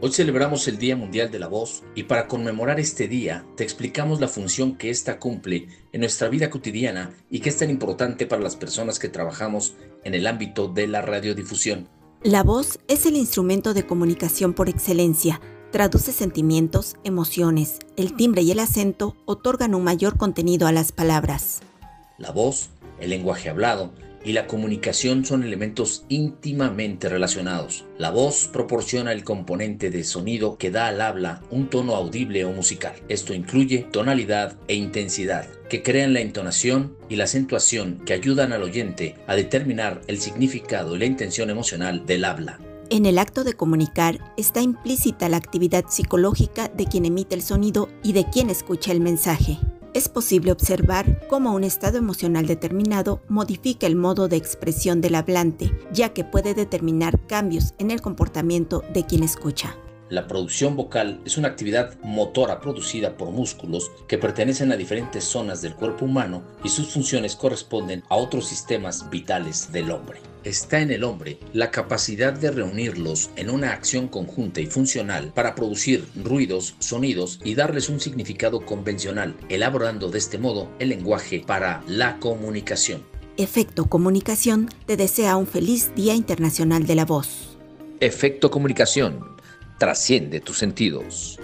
Hoy celebramos el Día Mundial de la Voz y para conmemorar este día te explicamos la función que ésta cumple en nuestra vida cotidiana y que es tan importante para las personas que trabajamos en el ámbito de la radiodifusión. La voz es el instrumento de comunicación por excelencia. Traduce sentimientos, emociones. El timbre y el acento otorgan un mayor contenido a las palabras. La voz, el lenguaje hablado, y la comunicación son elementos íntimamente relacionados. La voz proporciona el componente de sonido que da al habla un tono audible o musical. Esto incluye tonalidad e intensidad, que crean la entonación y la acentuación que ayudan al oyente a determinar el significado y la intención emocional del habla. En el acto de comunicar está implícita la actividad psicológica de quien emite el sonido y de quien escucha el mensaje es posible observar cómo un estado emocional determinado modifica el modo de expresión del hablante, ya que puede determinar cambios en el comportamiento de quien escucha. La producción vocal es una actividad motora producida por músculos que pertenecen a diferentes zonas del cuerpo humano y sus funciones corresponden a otros sistemas vitales del hombre. Está en el hombre la capacidad de reunirlos en una acción conjunta y funcional para producir ruidos, sonidos y darles un significado convencional, elaborando de este modo el lenguaje para la comunicación. Efecto Comunicación te desea un feliz Día Internacional de la Voz. Efecto Comunicación trasciende tus sentidos.